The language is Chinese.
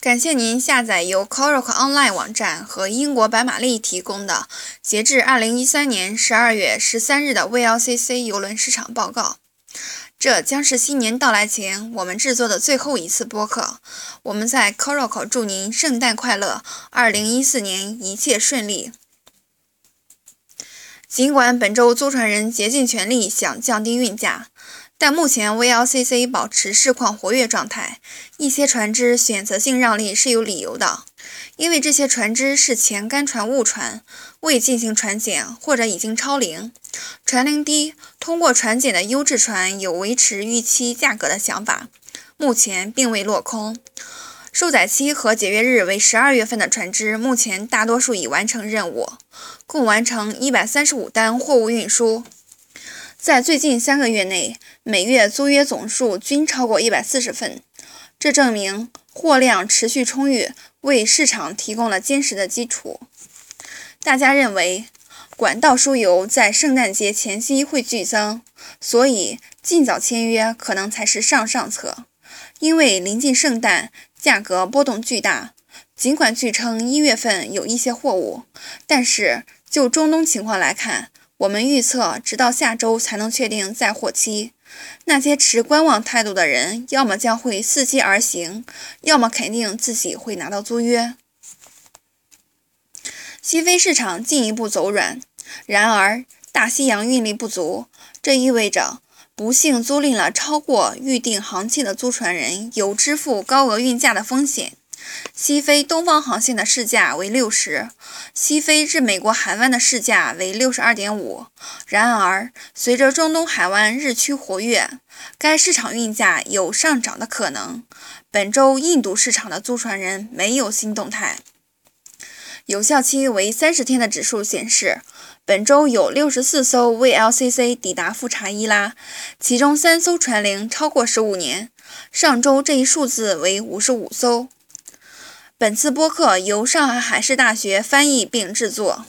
感谢您下载由 Coral Online 网站和英国白玛丽提供的截至二零一三年十二月十三日的 VLCC 邮轮市场报告。这将是新年到来前我们制作的最后一次播客。我们在 Coral 祝您圣诞快乐，二零一四年一切顺利。尽管本周租船人竭尽全力想降低运价。但目前 VLCC 保持市况活跃状态，一些船只选择性让利是有理由的，因为这些船只是前干船误船，未进行船检或者已经超龄，船龄低，通过船检的优质船有维持预期价格的想法，目前并未落空。受载期和解约日为十二月份的船只，目前大多数已完成任务，共完成一百三十五单货物运输。在最近三个月内，每月租约总数均超过一百四十份，这证明货量持续充裕，为市场提供了坚实的基础。大家认为，管道输油在圣诞节前夕会剧增，所以尽早签约可能才是上上策。因为临近圣诞，价格波动巨大。尽管据称一月份有一些货物，但是就中东情况来看。我们预测，直到下周才能确定载货期。那些持观望态度的人，要么将会伺机而行，要么肯定自己会拿到租约。西非市场进一步走软，然而大西洋运力不足，这意味着不幸租赁了超过预定航期的租船人有支付高额运价的风险。西非东方航线的市价为六十，西非至美国海湾的市价为六十二点五。然而，随着中东海湾日趋活跃，该市场运价有上涨的可能。本周印度市场的租船人没有新动态。有效期为三十天的指数显示，本周有六十四艘 VLCC 抵达富查伊拉，其中三艘船龄超过十五年。上周这一数字为五十五艘。本次播客由上海海事大学翻译并制作。